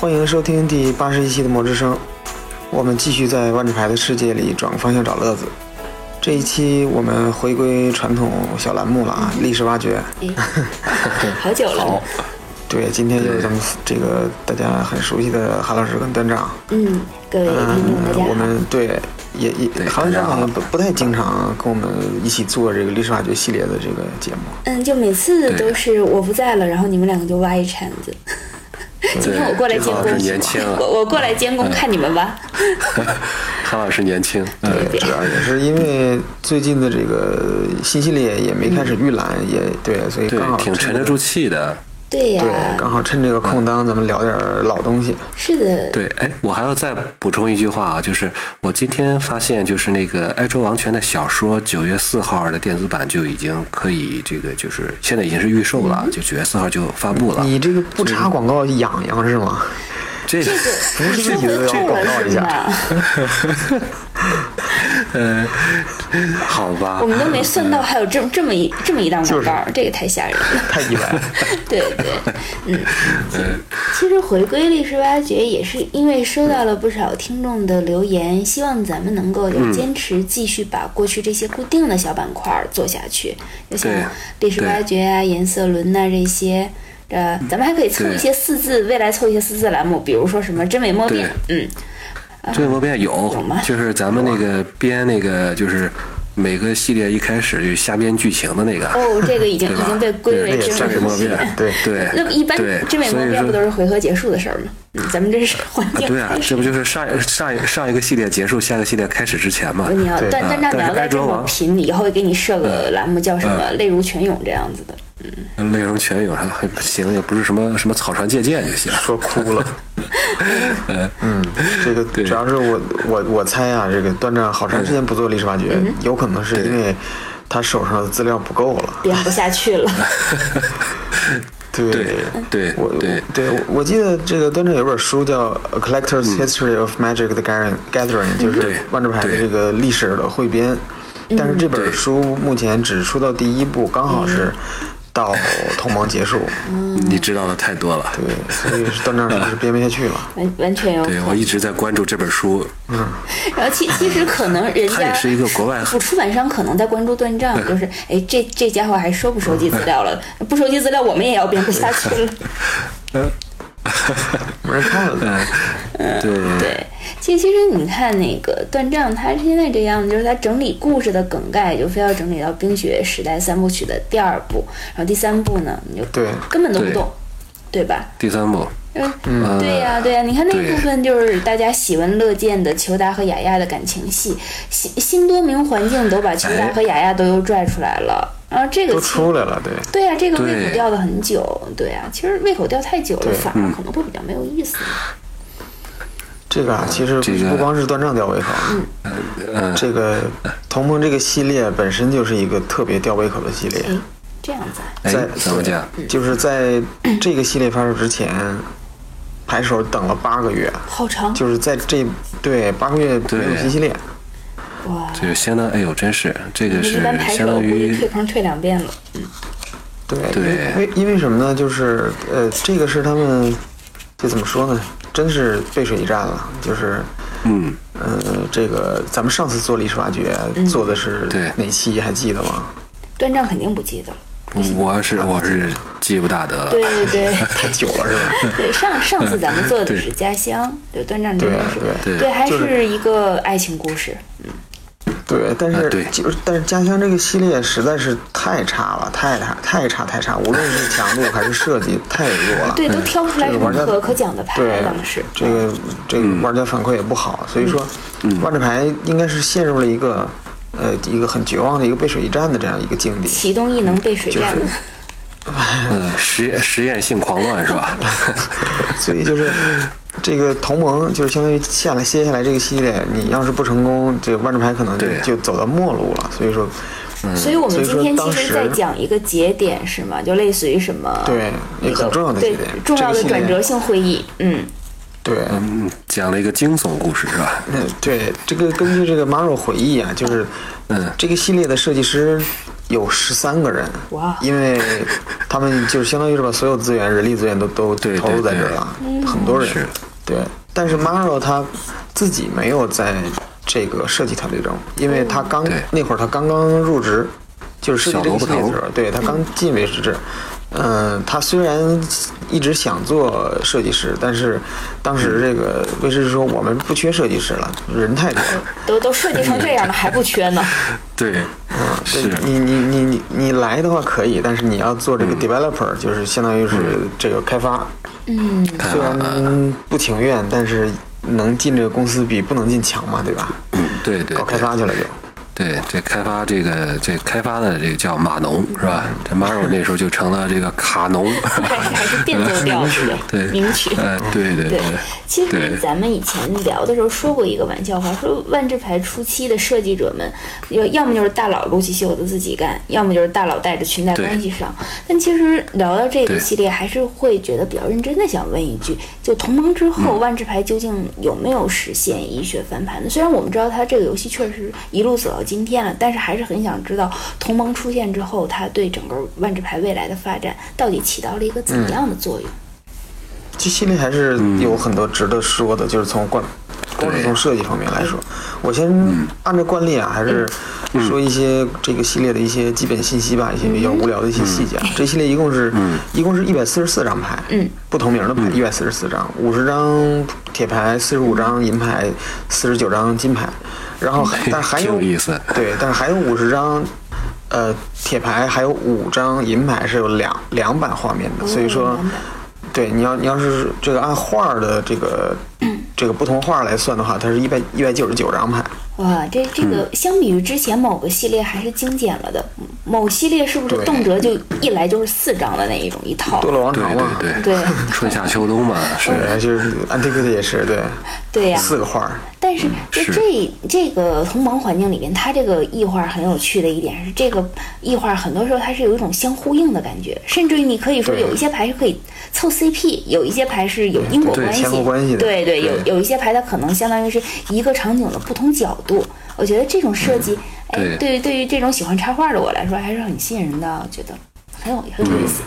欢迎收听第八十一期的《魔之声》，我们继续在万智牌的世界里转个方向找乐子。这一期我们回归传统小栏目了啊，历史挖掘。哎，好久了。对，今天就是咱们这个大家很熟悉的韩老师跟段长。嗯，各位听众大家好。我们对也也韩老师好像不不太经常跟我们一起做这个历史挖掘系列的这个节目。嗯，就每次都是我不在了，然后你们两个就挖一铲子。今天我过来监工，我我过来监工看你们吧。韩老师年轻，对，主要也是因为最近的这个新系列也没开始预览，也对，所以刚好挺沉得住气的。对呀，对，刚好趁这个空档，咱们聊点老东西。是的，对，哎，我还要再补充一句话啊，就是我今天发现，就是那个《哀周王权》的小说，九月四号的电子版就已经可以，这个就是现在已经是预售了，就九月四号就发布了。你这个不插广告痒痒是吗？这个不是自己都要广告一下。嗯，好吧。我们都没算到还有这么这么一这么一档广告，这个太吓人了，太意外了。对对，嗯。其实回归历史挖掘也是因为收到了不少听众的留言，希望咱们能够坚持继续把过去这些固定的小板块做下去，就像历史挖掘啊、颜色轮呐这些。呃，咱们还可以凑一些四字，未来凑一些四字栏目，比如说什么真伪莫辩，嗯。真伪莫辩有，就是咱们那个编那个，就是每个系列一开始就瞎编剧情的那个。哦，这个已经已经被归为真伪莫辩。对对。那一般真伪莫辩不都是回合结束的事儿吗？嗯，咱们这是环境。对啊，这不就是上上上一个系列结束，下个系列开始之前嘛？你要但但那你要再这么拼，以后给你设个栏目叫什么“泪如泉涌”这样子的。嗯，泪如泉涌还还行，也不是什么什么草船借箭就行。说哭了。嗯，这个主要是我我我猜啊，这个段正好长时间不做历史挖掘，有可能是因为他手上的资料不够了，编不下去了。对对，我对对，我记得这个段正有本书叫《A Collector's History of Magic: The Gathering》，就是万智牌的这个历史的汇编。但是这本书目前只出到第一部，刚好是。到同盟结束，你知道的太多了。对，所以段章 是编不下去了。完完全有。对我一直在关注这本书。嗯。然后其其实可能人家也是一个国外出版商可能在关注断账，就是哎这这家伙还收不收集资料了？不收集资料，我们也要编不下去了。嗯。没人看了。嗯，对对。其实，其实你看那个断章，他现在这样子，就是他整理故事的梗概，就非要整理到冰雪时代三部曲的第二部，然后第三部呢，你就对根本都不动，对吧？第三部，嗯，对呀，对呀，你看那部分就是大家喜闻乐见的裘达和雅雅的感情戏，新新多明环境都把裘达和雅雅都又拽出来了，然后这个都出来了，对，对呀，这个胃口吊的很久，对呀，其实胃口吊太久了，反而可能会比较没有意思。这个啊，其实不光是断账吊胃口，嗯，这个同盟这个系列本身就是一个特别吊胃口的系列。这样子，在怎么讲？就是在这个系列发售之前，拍手等了八个月，好长。就是在这对八个月没有新系列，哇，这个相当哎呦，真是这个是相当于退坑退两遍了，嗯，对。对，为因为什么呢？就是呃，这个是他们这怎么说呢？真是背水一战了，就是，嗯，呃，这个咱们上次做历史挖掘做的是哪期还记得吗？断账肯定不记得我是我是记不大得了。对对对，太久了是吧？对上上次咱们做的是家乡，对断账真的是对，还是一个爱情故事，嗯。对，但是就是但是家乡这个系列实在是太差了，太差太差太差，无论是强度还是设计太弱了。对，都挑不出来什么可可讲的牌，当时。这个这个玩家反馈也不好，所以说万智牌应该是陷入了一个呃一个很绝望的一个背水一战的这样一个境地。启动异能背水战。嗯，实验实验性狂乱是吧？所以就是。这个同盟就是相当于下来接下来这个系列，你要是不成功，这个万智牌可能就就走到末路了。所以说，所以我们今天其实在讲一个节点是吗？就类似于什么？对，一个很重要的节点，重要的转折性会议。嗯，对，嗯，讲了一个惊悚故事是吧？嗯，对，这个根据这个马若回忆啊，就是，嗯，这个系列的设计师有十三个人，哇。因为他们就是相当于是把所有资源、人力资源都都投入在这儿了，很多人，对。但是 Maro 他自己没有在这个设计团队中，因为他刚那会儿他刚刚入职，就是设计这个系列的时候小萝卜头，对他刚进威士忌。嗯，他虽然一直想做设计师，但是当时这个威士忌说我们不缺设计师了，人太多了。都都设计成这样了，还不缺呢。对，嗯是你你你你你来的话可以，但是你要做这个 developer，、就是相当于是这个开发。嗯，虽然不情愿，但是能进这个公司比不能进强嘛，对吧？嗯对对搞开发去了就。对，这开发这个这开发的这个叫码农是吧？这 Maro 那时候就成了这个卡农。还是变奏调子的 对，名曲。呃，对对对，其实咱们以前聊的时候说过一个玩笑话，说万智牌初期的设计者们，要要么就是大佬撸起袖子自己干，要么就是大佬带着裙带关系上。但其实聊到这个系列，还是会觉得比较认真的想问一句：就同盟之后，万智牌究竟有没有实现医学翻盘呢？虽然我们知道它这个游戏确实一路走到今天了，但是还是很想知道同盟出现之后，它对整个万智牌未来的发展到底起到了一个怎么样的作用？这系列还是有很多值得说的，就是从惯，光是从设计方面来说，我先按照惯例啊，还是说一些这个系列的一些基本信息吧，一些比较无聊的一些细节啊。这系列一共是，一共是一百四十四张牌，嗯，不同名的牌一百四十四张，五十张铁牌，四十五张银牌，四十九张金牌，然后但还有挺有意思对，但是还有五十张。呃，铁牌还有五张银牌是有两两版画面的，所以说，对，你要你要是这个按画儿的这个这个不同画来算的话，它是一百一百九十九张牌。哇，这这嗯个相比于之前某个系列还是精简了的。某系列是不是动辄就一来就是四张的那一种一套？多了王对朝嘛，对对春夏秋冬嘛，是对，就是 Antiquity 也是对，对 呀、四个画儿。但是就是这这个同盟环境里面，它这个异画很有趣的一点是，这个异画很多时候它是有一种相呼应的感觉，甚至于你可以说有一些牌是可以凑 CP，有一些牌是有因果关系，的对对，有有一些牌它可能相当于是一个场景的不同角度。我觉得这种设计，哎，对对于对于这种喜欢插画的我来说，还是很吸引人的。我觉得很有很有意思。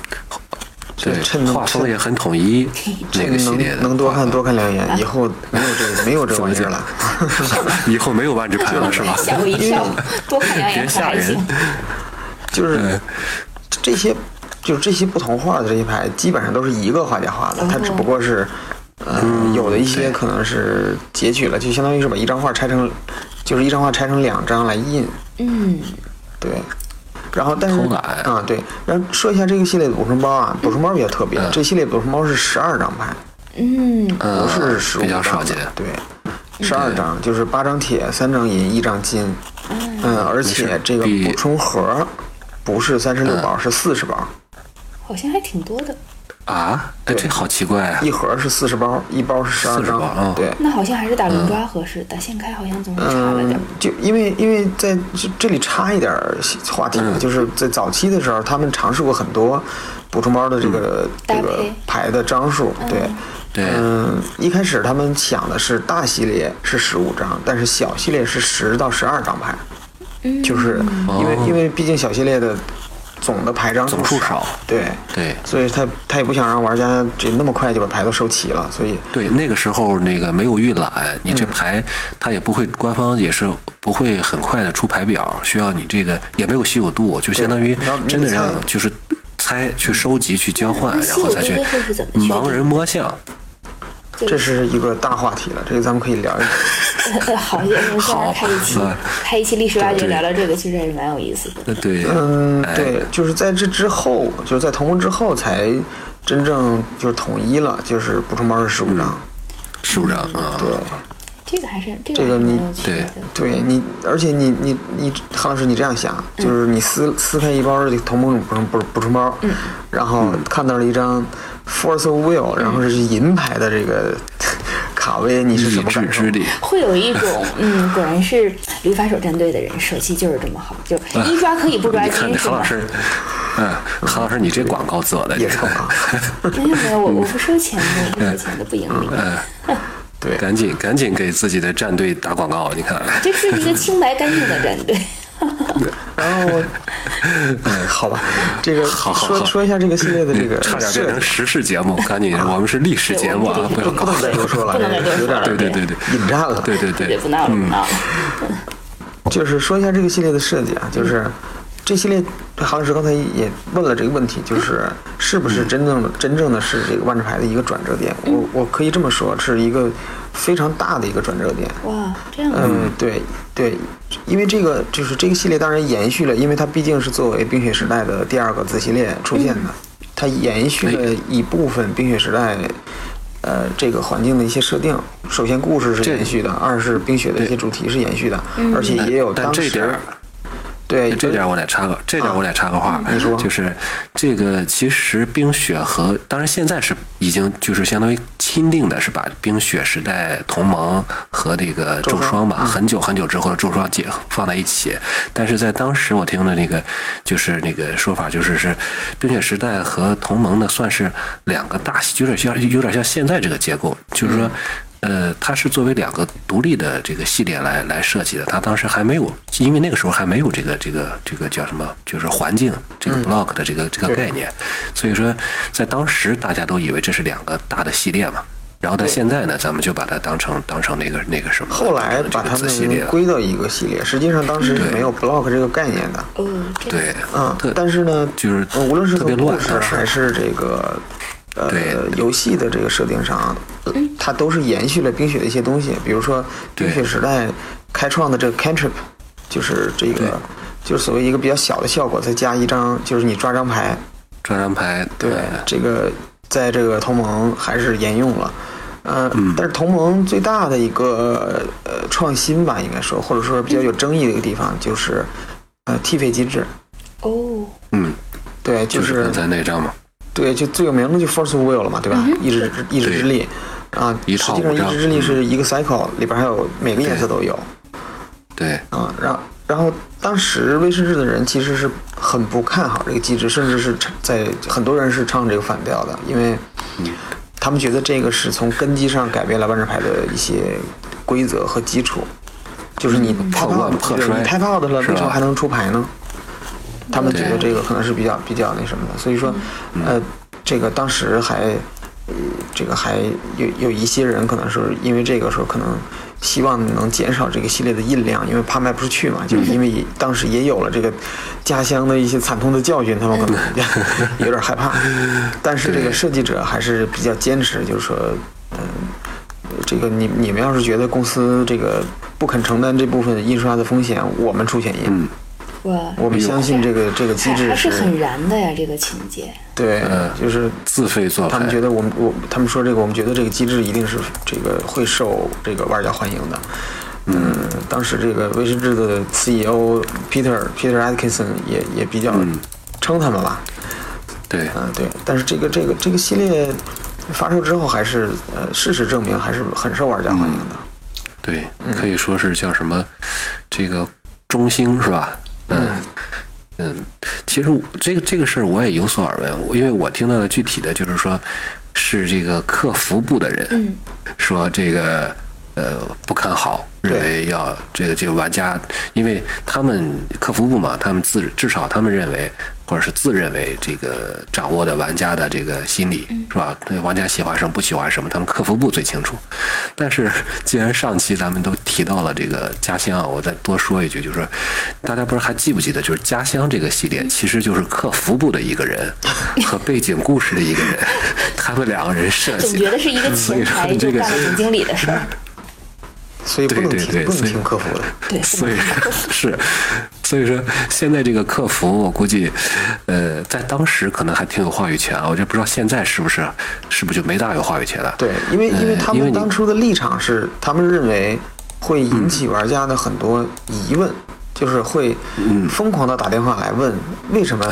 对趁画风也很统一，那个系列的能能多看多看两眼，以后没有这个没有这玩意儿了。以后没有万智牌了是吧？吓我一跳，多看两眼别吓人。就是这些，就是这些不同画的这些牌，基本上都是一个画家画的，他只不过是，呃，有的一些可能是截取了，就相当于是把一张画拆成，就是一张画拆成两张来印，嗯，对。然后，但是啊，对，然后说一下这个系列的补充包啊，补充包比较特别，这系列补充包是十二张牌，嗯，嗯不是十五比较张的少见。对，十二张就是八张铁，三张银，一张金。嗯，而且这个补充盒不是三十六包，是四十包，好像还挺多的。啊，哎，这好奇怪啊！一盒是四十包，一包是十二张。对，那好像还是打轮抓合适，打现开好像总是差了点嗯。，就因为因为在这这里插一点儿话题，嗯。就是在早期的时候，他们尝试过很多补充包的这个、搭这个牌的张数，对。对。嗯，一开始他们想的是大系列是十五张，但是小系列是十到十二张牌，嗯。就是因为、因为毕竟小系列的总的牌张总数少。对。对。所以他他也不想让玩家这那么快就把牌都收齐了，所以对，那个时候那个没有预览，你嗯。这牌他也不会，官方也是不会很快的出牌表，需要你这个也没有稀有度，就相当于真的让就是猜去收集去交换，然后再去盲人摸象。这是一个大话题了，这个咱们可以聊一聊。呃 好，我们好。开一期嗯。开一期历史挖掘，对聊聊这个，其实还是蛮有意思的。呃，对，嗯，哎。对，就是在这之后，就是在同盟之后才真正就是统一了，就是补充包是十五张。十五张啊，对，这个还是这这个你对。的。对你，而且你你你，韩老师，你这样想，就是你撕撕开一包这个同盟补充补补充包，然后看到了一张 Force of Will，然后是银牌的这个 卡威，你是意什么感受？力。会有一种，嗯，果然是旅法手战队的人手气就是这么好，就一抓可以不抓你看金是吗？这韩老师，嗯，何老师，你这广告做的，也是广告。没有没有，我我不收钱的，我不收钱的，不盈利。对，赶紧赶紧给自己的战队打广告，你看，这是一个清白干净的战队。然后 嗯，好吧，这个好好好说说一下这个系列的这个差点变设成时事节目，赶紧，我们是历史节目啊，不要不能。再多说了，有点对对对对引战了。对对对，对不闹了不闹了。就是说一下这个系列的设计啊，就是这系列韩老师刚才也问了这个问题，就是是不是真正的真正的是这个万智牌的一个转折点？我我可以这么说，是一个非常大的一个转折点。哇，这样啊，嗯，对对，因为这个就是这个系列当然延续了，因为它毕竟是作为冰雪时代的第二个子系列出现的，它延续了一部分冰雪时代。呃，这个环境的一些设定，首先故事是延续的，二是冰雪的一些主题是延续的，而且也有当时对这点儿我得插个，这点儿我得插个话，就是这个其实冰雪和当然现在是已经就是相当于钦定的是把冰雪时代同盟和这个咒霜吧，很久很久之后的咒霜结放在一起，但是在当时我听的那个就是那个说法就是是冰雪时代和同盟呢算是两个大系，有点像有点像现在这个结构，就是说。呃，它是作为两个独立的这个系列来来设计的。它当时还没有，因为那个时候还没有这个这个这个叫什么，就是环境这个 block 的这个、这个概念。所以说，在当时大家都以为这是两个大的系列嘛。然后到现在呢，咱们就把它当成当成那个那个什么，后来把它。们归到一个系列，实际上当时是没有 block 这个概念的。嗯，对，嗯，但是呢，就是呃无论是特别从故事还是这个呃游戏的这个设定上，呃它都是延续了冰雪的一些东西，比如说冰雪时代开创的这个 cantrip，就是这个就是所谓一个比较小的效果，再加一张就是你抓张牌，抓张牌，对呃这个在这个同盟还是沿用了。呃，嗯。但是同盟最大的一个呃创新吧，应该说，或者说比较有争议的一个地方，就是呃替费机制。哦，嗯，对，就是刚才那张嘛，对，就最有名的就 First Will 了嘛，对吧？意志之意志之力啊，一实际上意志之力是一个 cycle，里边还有每个颜色都有。对，啊。然后，然后当时威士忌的人其实是很不看好这个机制，甚至是唱在很多人是唱这个反调的，因为他们觉得这个是从根基上改变了万智牌的一些规则和基础，就是你太破 out，乱破衰对你太 out 了，是吧为什么还能出牌呢？他们觉得这个可能是比较比较那什么的，所以说，呃，这个当时还，呃，这个还有有一些人可能是因为这个时候可能希望能减少这个系列的印量，因为怕卖不出去嘛，就是因为当时也有了这个家乡的一些惨痛的教训，他们可能 有点害怕。但是这个设计者还是比较坚持，就是说，嗯、这个你你们要是觉得公司这个不肯承担这部分印刷的风险，我们出钱印。嗯，哇，我们相信这个这个机制是很燃的呀，这个情节。对，就是自费做他们，觉得我们我他们说这个，我们觉得这个机制一定是这个会受这个玩家欢迎的。嗯，当时这个威士忌的 CEO Peter Peter Atkinson 也也比较称他们吧，对，嗯，对。但是这个这个这个系列发售之后，还是呃事实证明还是很受玩家欢迎的。对，可以说是叫什么，这个中兴是吧？嗯嗯，其实这个这个事儿我也有所耳闻，因为我听到的具体的就是说，是这个客服部的人嗯。说这个呃不看好，认为要这个这个玩家，因为他们客服部嘛，他们自至少他们认为。或者是自认为这个掌握的玩家的这个心理是吧？对玩家喜欢什么不喜欢什么，他们客服部最清楚。但是既然上期咱们都提到了这个家乡，我再多说一句，就是说大家不知道还记不记得，就是家乡这个系列其实就是客服部的一个人 和背景故事的一个人，他们两个人设计的。总觉得是一个所以说前台就这个干了总经理的事儿。所以不能对对听不能听客服的。对，所以 是，所以说现在这个客服，我估计，呃，在当时可能还挺有话语权啊，我就不知道现在是不是，是不是就没大有话语权了？对，因为因为他们当初的立场是，他们认为会引起玩家的很多疑问，就是会嗯疯狂的打电话来问为什么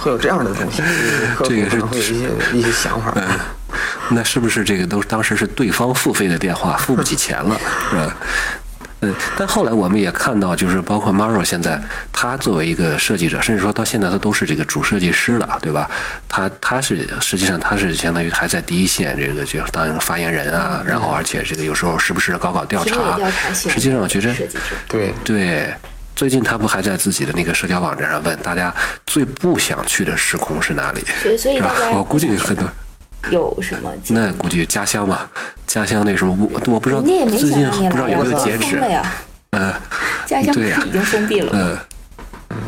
会有这样的东西，客这个是户可能会有一些一些想法。那是不是这个都当时是对方付费的电话，付不起钱了，是吧？嗯，但后来我们也看到，就是包括 Maro 现在，他作为一个设计者，甚至说到现在他都是这个主设计师了，对吧？他他是实际上他是相当于还在第一线，这个就当发言人啊，然后而且这个有时候时不时的搞搞调查调查，性实际上我觉得对，对，最近他不还在自己的那个社交网站上问大家最不想去的时空是哪里？对，所以大家我估计很多有什么？那估计家乡吧，家乡那时候，我我不知道最近不知道有没有来截止了。呀。嗯，家乡对呀已经封闭了。呃，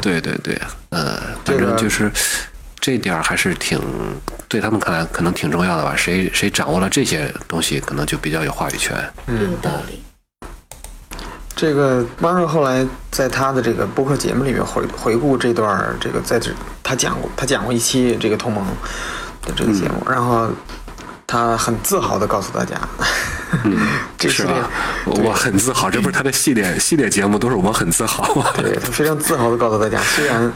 对对对，呃，反正就是这点儿还是挺对他们看来可能挺重要的吧。谁谁掌握了这些东西，可能就比较有话语权。有道理。这个 Maro 后来在他的这个播客节目里面回回顾这段儿这个在这他讲过他讲过一期这个同盟的这个节目，嗯然后他很自豪的告诉大家，嗯 这是吧？我很自豪，这不是他的系列 系列节目，都是我很自豪。对他非常自豪的告诉大家，虽然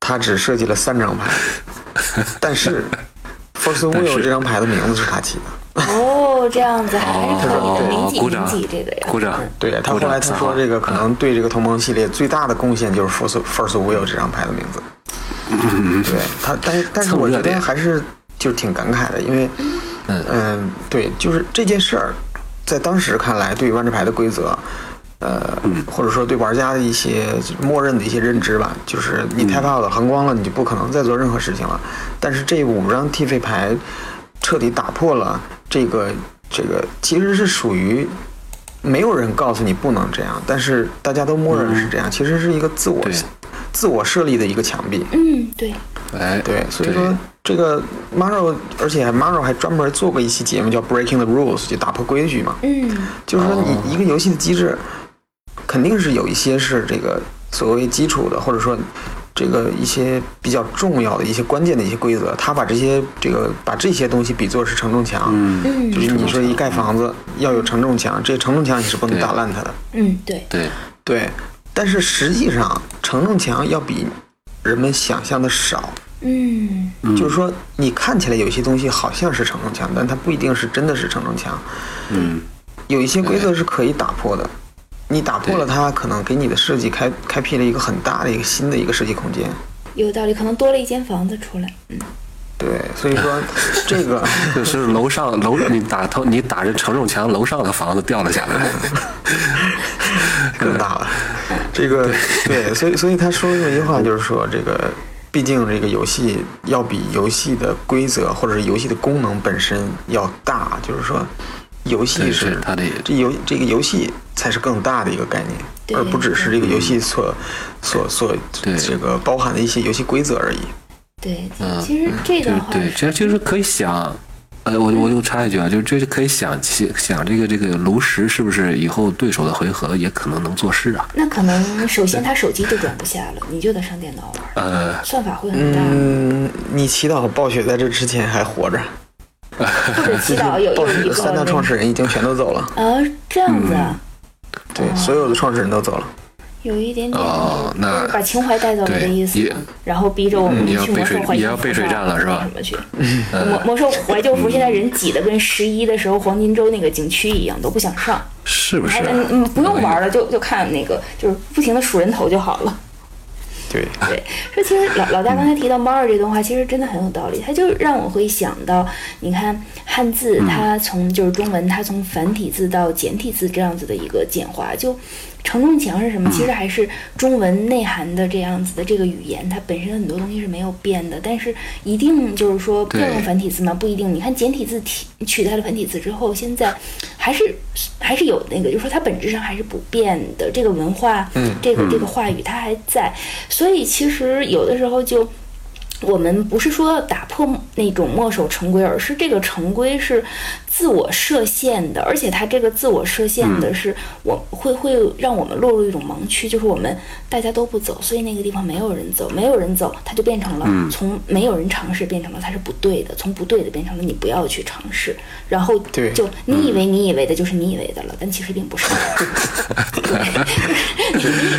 他只设计了三张牌，但是 Force Will 这张牌的名字是他起的。哦，这样子还是可哦以铭记铭鼓掌记这个呀。鼓掌嗯对他后来他说，这个可能对这个同盟系列最大的贡献就是 first first Will 这张牌的名字。对他，但是但是我觉得还是就是挺感慨的，因为嗯。嗯，对，就是这件事儿，在当时看来，对于万智牌的规则，呃，或者说对玩家的一些默认的一些认知吧，就是你 tap out 了横光了，你就不可能再做任何事情了。但是这五张替费牌彻底打破了这个这个，其实是属于。没有人告诉你不能这样，但是大家都默认是这样，其实是一个自我对自我设立的一个墙壁。嗯，对，哎，对，所以说这个 Maro，而且 Maro 还专门做过一期节目叫 Breaking the Rules，就打破规矩嘛。嗯，就是说你一个游戏的机制，肯定是有一些是这个所谓基础的，或者说这个一些比较重要的一些关键的一些规则，他把这些这个把这些东西比作是承重墙。嗯，嗯。就是你说一盖房子要有承重墙，这承重墙你是不能打烂它的。嗯，对，对，对，但是实际上承重墙要比人们想象的少。嗯，就是说，你看起来有些东西好像是承重墙，但它不一定是真的是承重墙。嗯，有一些规则是可以打破的，你打破了它，可能给你的设计开开辟了一个很大的一个新的一个设计空间。有道理，可能多了一间房子出来。嗯，对，所以说这个 就是楼上楼你打头你打着承重墙，楼上的房子掉了下来。更大了。这个对，所以所以他说的这句话就是说，这个毕竟这个游戏要比游戏的规则或者是游戏的功能本身要大，就是说游戏是是它的这游这个游戏才是更大的一个概念，而不只是这个游戏所所所这个包含的一些游戏规则而已。对，嗯其实这个话是这就是可以想，呃，我我就插一句啊，就是这就可以想想想这个这个炉石是不是以后对手的回合也可能能做事啊？那可能 首先他手机就装不下了，你就得上电脑玩，呃，算法会很大。嗯，你祈祷暴雪在这之前还活着，或者祈祷有 一个雪三大创始人已经全都走了，啊，这样子啊，对，所有的创始人都走了。有一点点哦那就是把情怀带走了的意思，然后逼着我们去魔兽怀旧服上背水战了是吧什么去？魔魔兽怀旧服现在人挤得跟十一的时候黄金周那个景区一样，都不想上。是不是啊？嗯嗯，不用玩了，就就看那个，就是不停的数人头就好了。对，对，说其实老老大刚才提到猫儿这段话，其实真的很有道理。他就让我会想到，你看汉字，它从就是中文，它从繁体字到简体字这样子的一个简化，就承重墙是什么？其实还是中文内涵的这样子的这个语言，它本身很多东西是没有变的，但是一定就是说对要用繁体字吗？不一定。你看简体字体取代了繁体字之后，现在还是还是有那个，就是说它本质上还是不变的。这个文化，嗯这个这个话语它还在，所以其实有的时候就。我们不是说要打破那种墨守成规，而是这个成规是自我设限的，而且它这个自我设限的是，我会会让我们落入一种盲区，就是我们大家都不走，所以那个地方没有人走，没有人走，它就变成了从没有人尝试变成了它是不对的，从不对的变成了你不要去尝试，然后就你以为你以为的就是你以为的了，但其实并不是。对，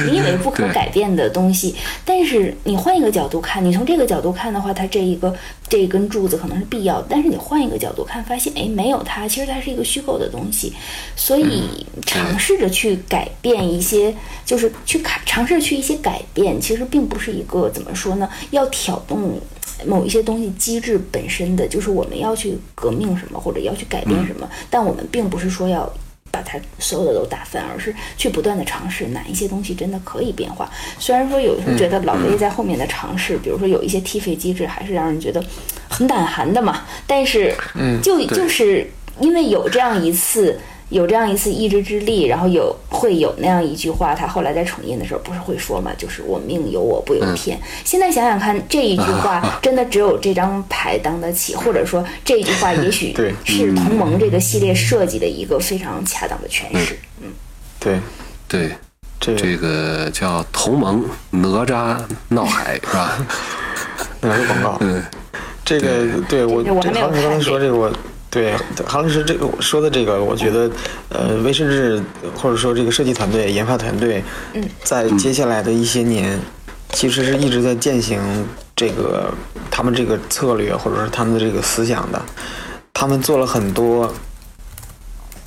你 你以为不可改变的东西，但是你换一个角度看，你从这个角度看的话，它这一个这一根柱子可能是必要的，但是你换一个角度看，发现哎没有它，其实它是一个虚构的东西，所以尝试着去改变一些，就是去改尝试去一些改变，其实并不是一个怎么说呢，要挑动。某一些东西机制本身的就是我们要去革命什么，或者要去改变什么，但我们并不是说要把它所有的都打翻，而是去不断的尝试哪一些东西真的可以变化。虽然说有时候觉得老魏在后面的尝试，比如说有一些踢飞机制，还是让人觉得很胆寒的嘛。但是，就就是因为有这样一次。有这样一次意志之力，然后有会有那样一句话，他后来在重印的时候不是会说嘛，就是我命由我不由天。现在想想看，这一句话 真的只有这张牌当得起，或者说这一句话也许 是同盟这个系列设计的一个非常恰当的诠释。嗯，对，对，这个叫同盟哪吒闹海 是吧？哪个广告？嗯，这个对我我还没有刚才说这个我。对，韩老师这个说的这个，我觉得，呃，威士治或者说这个设计团队、研发团队，在接下来的一些年，其实是一直在践行这个他们这个策略或者说他们的这个思想的。他们做了很多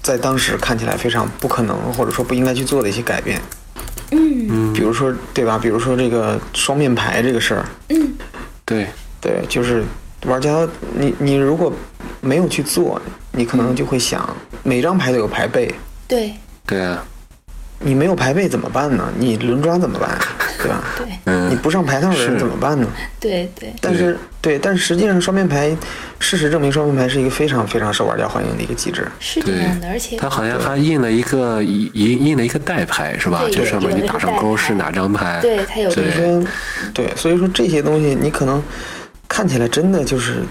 在当时看起来非常不可能或者说不应该去做的一些改变。嗯，比如说对吧？比如说这个双面牌这个事儿。嗯，对，对，就是玩家，你你如果。没有去做，你可能就会想，每张牌都有牌背。对。对啊。你没有牌背怎么办呢？你轮抓怎么办？对吧？对。嗯。你不上牌套的人怎么办呢？对对。但是对，但实际上双面牌，事实证明双面牌是一个非常非常受玩家欢迎的一个机制。是这样的，而且。它好像还印了一个印印了一个代牌是吧？就上面你打上勾是哪张牌？对，它有。所以说，对，所以说这些东西你可能看起来真的就是。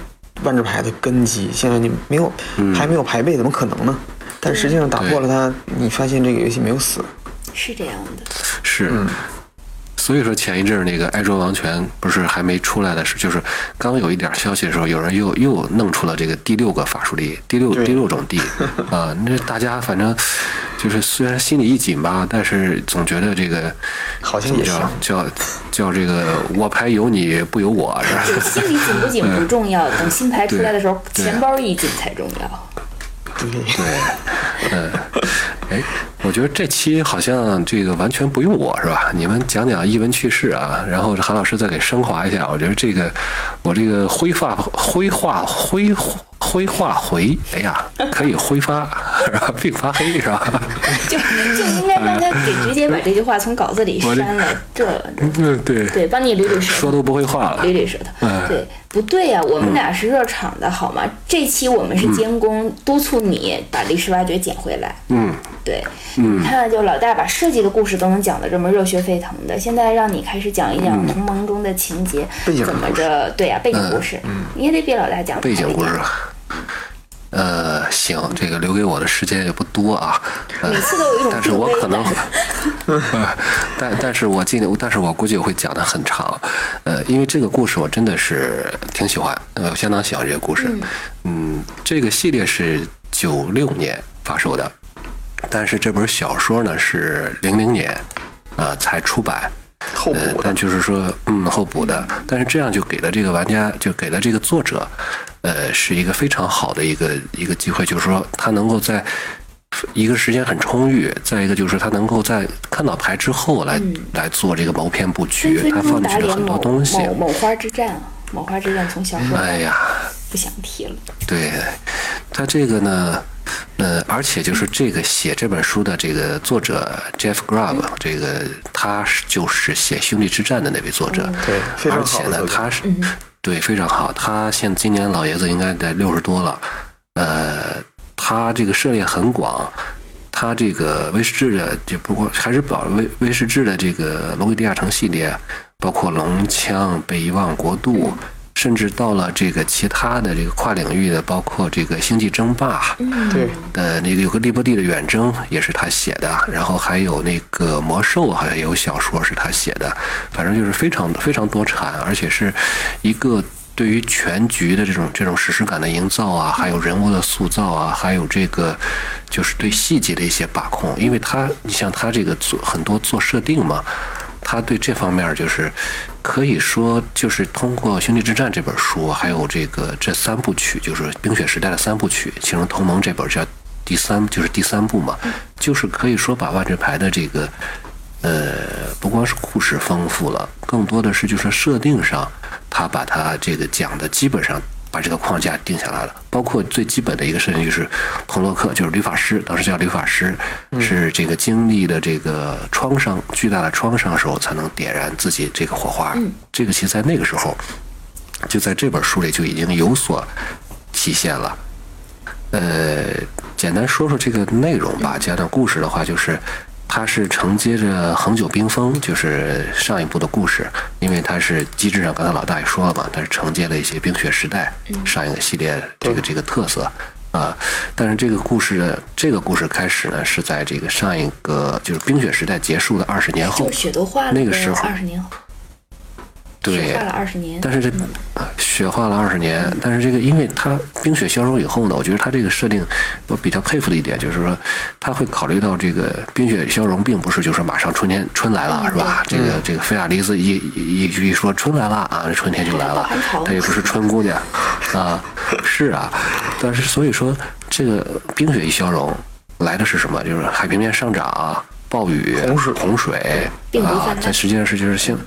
万智牌的根基，现在你没有，还没有排背，怎么可能呢？但实际上打破了它，你发现这个游戏没有死，是这样的，是。所以说前一阵那个埃卓王权不是还没出来的时候，就是刚有一点消息的时候，有人又又弄出了这个第六个法术力，第六第六种地 啊，那大家反正就是虽然心里一紧吧，但是总觉得这个好像也叫叫叫这个我牌有你不由我是吧？心里紧不紧不重要，等新牌出来的时候，钱包一紧才重要。对，嗯，哎，我觉得这期好像这个完全不用我是吧？你们讲讲译文趣事啊，然后韩老师再给升华一下。我觉得这个我这个挥发挥化挥挥化回，哎呀，可以挥发？并发黑是吧？就就应该让他给直接把这句话从稿子里删了。这嗯对对，帮你捋捋舌头，说都不会话了，捋捋舌头。对，不对呀，我们俩是热场的好吗？这期我们是监工，督促你把历史挖掘捡回来。嗯，对，你看，就老大把设计的故事都能讲得这么热血沸腾的，现在让你开始讲一讲同盟中的情节，怎么着？对呀，背景故事，你也得比老大讲背景故事。呃，行，这个留给我的时间也不多啊。每次都有一种但是我可能，但但是我记得，但是我估计我会讲的很长。呃，因为这个故事我真的是挺喜欢，呃，相当喜欢这个故事。嗯，这个系列是九六年发售的，但是这本小说呢是零零年啊才出版。后补的，但就是说，嗯，后补的，但是这样就给了这个玩家，就给了这个作者，呃，是一个非常好的一个一个机会，就是说他能够在一个时间很充裕，再一个就是他能够在看到牌之后来来做这个谋篇布局，他放进去了很多东西。某某花之战，某花之战从小说哎呀，不想提了。对，他这个呢。呃，而且就是这个写这本书的这个作者 Jeff Grubb，这个他是就是写《兄弟之战》的那位作者，对，而且呢，他是对非常好。他现今年老爷子应该在六十多了，呃，他这个涉猎很广，他这个威士治的就不过还是保威威士治的这个龙与地下城系列，包括龙枪、被遗忘国度。甚至到了这个其他的这个跨领域的，包括这个星际争霸，对的那个有个利伯蒂的远征也是他写的，然后还有那个魔兽好像有小说是他写的，反正就是非常非常多产，而且是一个对于全局的这种这种史诗感的营造啊，还有人物的塑造啊，还有这个就是对细节的一些把控，因为他你像他这个做很多做设定嘛。他对这方面就是可以说，就是通过《兄弟之战》这本书，还有这个这三部曲，就是《冰雪时代》的三部曲，其中《同盟》这本叫第三，就是第三部嘛，就是可以说把万智牌的这个，呃，不光是故事丰富了，更多的是就是设定上，他把它这个讲的基本上把这个框架定下来了。包括最基本的一个事情就是，彭洛克就是理发师，当时叫理发师，是这个经历的这个创伤巨大的创伤时候才能点燃自己这个火花。这个其实在那个时候，就在这本书里就已经有所体现了。呃，简单说说这个内容吧，讲讲故事的话就是。它是承接着《恒久冰封》，就是上一部的故事，因为它是机制上，刚才老大也说了嘛，它是承接了一些《冰雪时代》上一个系列这个这个特色啊。但是这个故事，这个故事开始呢，是在这个上一个就是《冰雪时代》结束的二十年后，雪都化了，那个时候二十年后。对，化了二十年，但是这雪化了二十年，但是这个，因为它冰雪消融以后呢，我觉得它这个设定，我比较佩服的一点就是说，他会考虑到这个冰雪消融并不是就是马上春天春来了是吧？这个这个菲亚丽斯一一句一说春来了啊，春天就来了，她也不是春姑娘啊，是啊，但是所以说这个冰雪一消融，来的是什么？就是海平面上涨。暴雨、洪水、洪水啊，在实际上是就是像，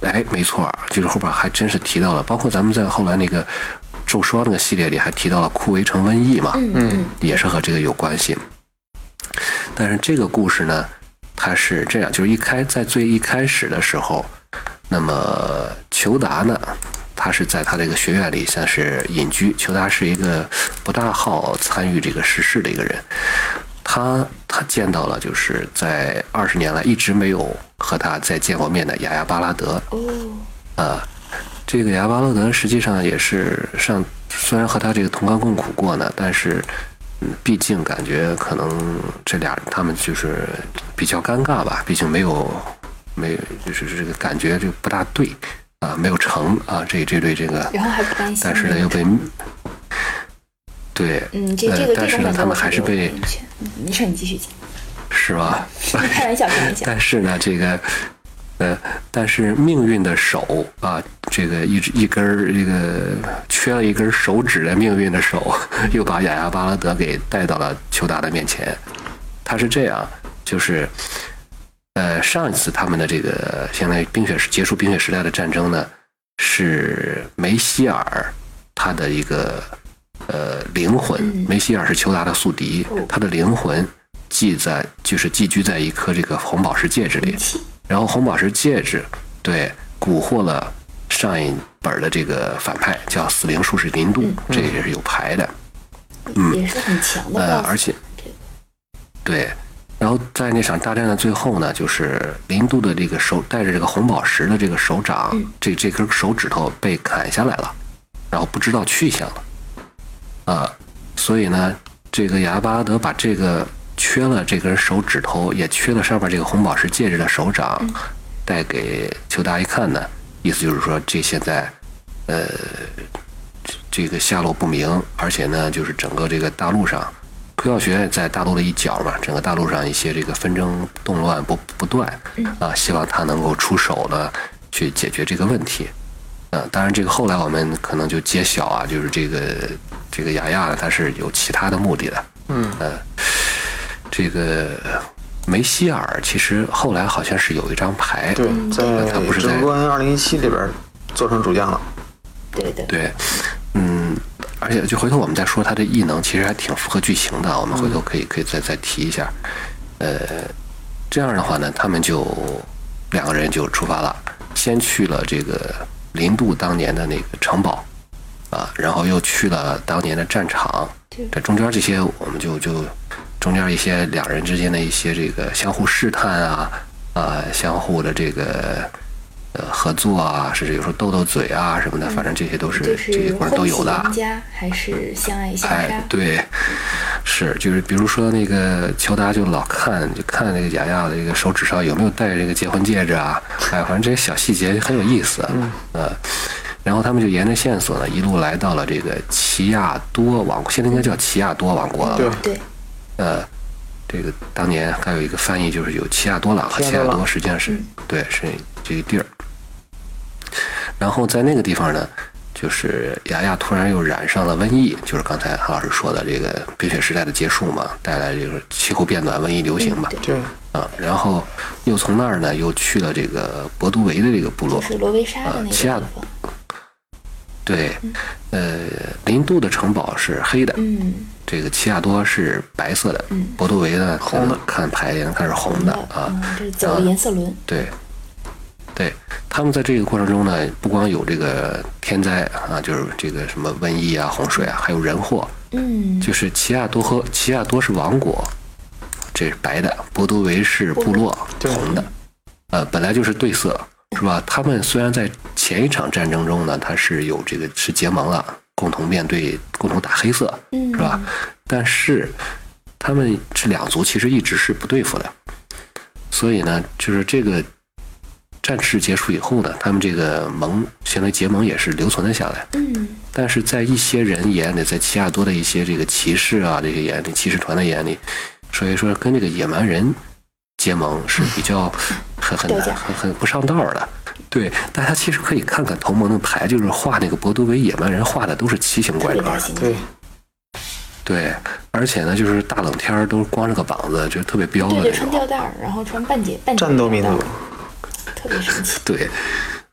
哎，没错，就是后边还真是提到了，包括咱们在后来那个咒霜那个系列里还提到了库维城瘟疫嘛，嗯，也是和这个有关系。但是这个故事呢，它是这样，就是一开在最一开始的时候，那么裘达呢，他是在他这个学院里算是隐居，裘达是一个不大好参与这个时事的一个人。他他见到了，就是在二十年来一直没有和他再见过面的雅亚巴拉德。哦，啊，这个雅亚巴拉德实际上也是上，虽然和他这个同甘共苦过呢，但是，嗯，毕竟感觉可能这俩他们就是比较尴尬吧，毕竟没有没就是这个感觉就不大对啊，没有成啊，这这对这个，然后还不担心，但是呢又被。对，嗯，这这个但是呢，他们还是被，没事，你继续讲，是吧？开玩笑，开玩笑。但是呢，这个，呃，但是命运的手啊，这个一一根儿这个缺了一根手指的命运的手，又把雅亚巴拉德给带到了裘达的面前。他是这样，就是，呃，上一次他们的这个相当于冰雪时结束冰雪时代的战争呢，是梅西尔他的一个。呃，灵魂梅西尔是裘达的宿敌，他的灵魂寄在就是寄居在一颗这个红宝石戒指里，然后红宝石戒指对蛊惑了上一本的这个反派叫死灵术士林度，这也是有牌的，嗯，也是很强的，呃，而且对，然后在那场大战的最后呢，就是林度的这个手带着这个红宝石的这个手掌，这这根手指头被砍下来了，然后不知道去向了。啊，所以呢，这个亚巴拉德把这个缺了这根手指头，也缺了上面这个红宝石戒指的手掌，带给裘达一看呢，意思就是说，这现在，呃，这个下落不明，而且呢，就是整个这个大陆上，科教学院在大陆的一角嘛，整个大陆上一些这个纷争动乱不不断，啊，希望他能够出手呢，去解决这个问题。嗯，当然这个后来我们可能就揭晓啊，就是这个。这个雅亚呢，他是有其他的目的的。嗯，呃，这个梅西尔其实后来好像是有一张牌，对，在他不是在关二零一七里边做成主将了。对对对，嗯，而且就回头我们再说他的异能，其实还挺符合剧情的。我们回头可以可以再再提一下。呃，这样的话呢，他们就两个人就出发了，先去了这个林度当年的那个城堡。啊，然后又去了当年的战场，这中间这些我们就就中间一些两人之间的一些这个相互试探啊，啊，相互的这个呃合作啊，甚至有时候斗斗嘴啊什么的，反正这些都是这些块都有的。还是相爱相杀？哎，对，是就是比如说那个乔达就老看就看那个雅亚的这个手指上有没有戴这个结婚戒指啊，哎，反正这些小细节很有意思，嗯，呃。然后他们就沿着线索呢，一路来到了这个奇亚多王国，现在应该叫奇亚多王国了。对对。呃，这个当年还有一个翻译，就是有奇亚多朗和奇亚多，实际上是对，是这个地儿。然后在那个地方呢，就是雅亚突然又染上了瘟疫，就是刚才韩老师说的这个冰雪时代的结束嘛，带来这个气候变暖、瘟疫流行嘛。对。啊，然后又从那儿呢，又去了这个博都维的这个部落，是罗维沙的那个地方。对，呃，林都的城堡是黑的，嗯，这个奇亚多是白色的，嗯博多维呢，红的看牌也能看是红的啊，嗯，这是走了颜色轮，对，对，他们在这个过程中呢，不光有这个天灾啊，就是这个什么瘟疫啊、洪水啊，还有人祸。嗯，就是奇亚多和奇亚多是王国，这是白的；博多维是部落，红的。呃，本来就是对色，是吧？他们虽然在前一场战争中呢，他是有这个是结盟了，共同面对，共同打黑色，嗯是吧？但是他们这两族其实一直是不对付的，所以呢，就是这个战事结束以后呢，他们这个盟相当于结盟也是留存了下来。嗯但是在一些人眼里，在奇亚多的一些这个骑士啊，这些眼里，骑士团的眼里，所以说跟这个野蛮人结盟是比较 很很很很不上道的。对，大家其实可以看看同盟的牌，就是画那个博多维野蛮人画的都是奇形怪状的，对，对，而且呢，就是大冷天儿都光着个膀子，就特别彪的对对，那种。穿吊带儿，然后穿半截半截战斗民族特别神奇。对，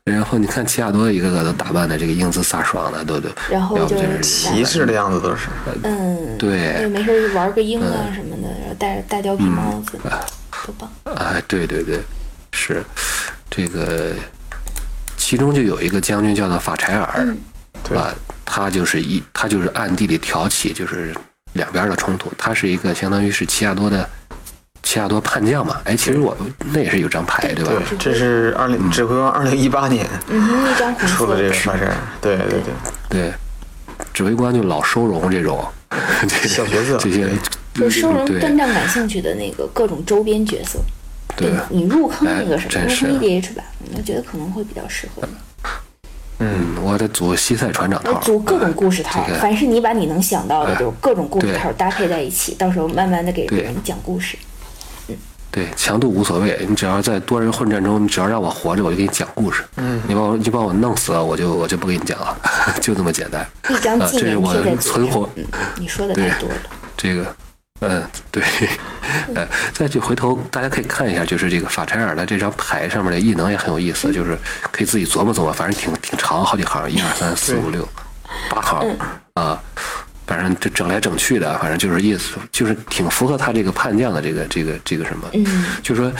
然后你看奇亚多一个个都打扮的这个英姿飒爽的，都都，然后就要不就是骑士的样子都是。嗯，对。没事儿玩个鹰啊什么的，然后戴着大貂皮帽子，多棒！哎，对对对，是这个，其中就有一个将军叫做法柴尔，对。吧，他就是一他就是暗地里挑起就是两边的冲突，他是一个相当于是奇亚多的奇亚多叛将嘛，哎，其实我那也是有张牌对吧？对，这是二零指挥官二零一八年嗯哼，那张红出的这个色的，发针，对对对，对，指挥官就老收容这种这小角色这些，就是收容对端战感兴趣的那个各种周边角色。对你入坑那个什么，入坑 EDH 吧，我觉得可能会比较适合你。嗯，我得组西塞船长套，组各种故事套这，个凡是你把你能想到的，哎就各种故事套搭配在一起，到时候慢慢的给别人讲故事。对，强度无所谓，你只要在多人混战中，你只要让我活着，我就给你讲故事。嗯，你把我你把我弄死了，我就我就不给你讲了，就这么简单。一张啊，纪这是我存活，嗯，你说的对太多了。这个，嗯，对，呃，再去回头大家可以看一下，就是这个法柴尔的这张牌上面的异能也很有意思，就是可以自己琢磨琢磨，反正挺挺长，好几行，一二三四五六八行啊。反正就整来整去的，反正就是意思，就是挺符合他这个叛将的这个这个这个什么，嗯，就是说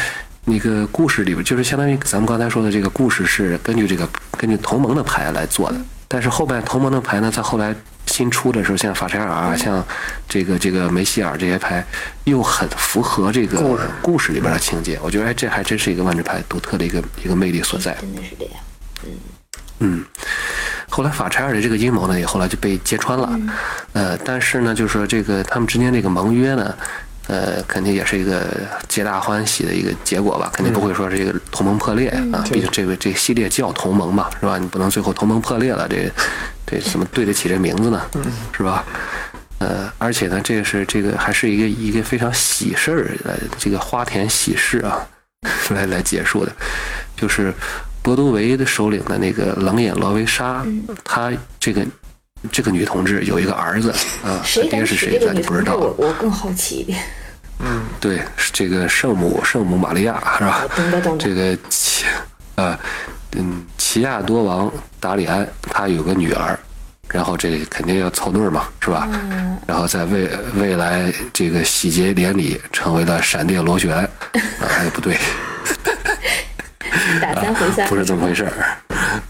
那个故事里边，就是相当于咱们刚才说的这个故事是根据这个根据同盟的牌来做的，但是后边同盟的牌呢，在后来新出的时候，像法柴尔啊，像这个这个梅西尔这些牌，又很符合这个故事。里边的情节。我觉得哎，这还真是一个万智牌独特的一个一个魅力所在。真的是这样。嗯。嗯，后来法柴尔的这个阴谋呢，也后来就被揭穿了。呃，但是呢，就是说这个他们之间这个盟约呢，呃，肯定也是一个皆大欢喜的一个结果吧，肯定不会说这个同盟破裂啊。毕竟这个这个系列叫同盟嘛，是吧？你不能最后同盟破裂了，这这怎么对得起这名字呢？是吧？呃，而且呢，这个是这个还是一个一个非常喜事儿，来这个花田喜事啊，来来结束的，就是博多维的首领的那个冷眼罗维莎，她这个这个女同志有一个儿子啊，谁她爹是谁咱？就不知道了。我我更好奇一点。对，是这个圣母圣母玛利亚是吧？这个奇啊嗯奇亚多王达里安他有个女儿，然后这肯定要凑对儿嘛，是吧？嗯然后在未未来这个喜结连理，成为了闪电螺旋，啊，哎不对，打三回三，不是这么回事儿，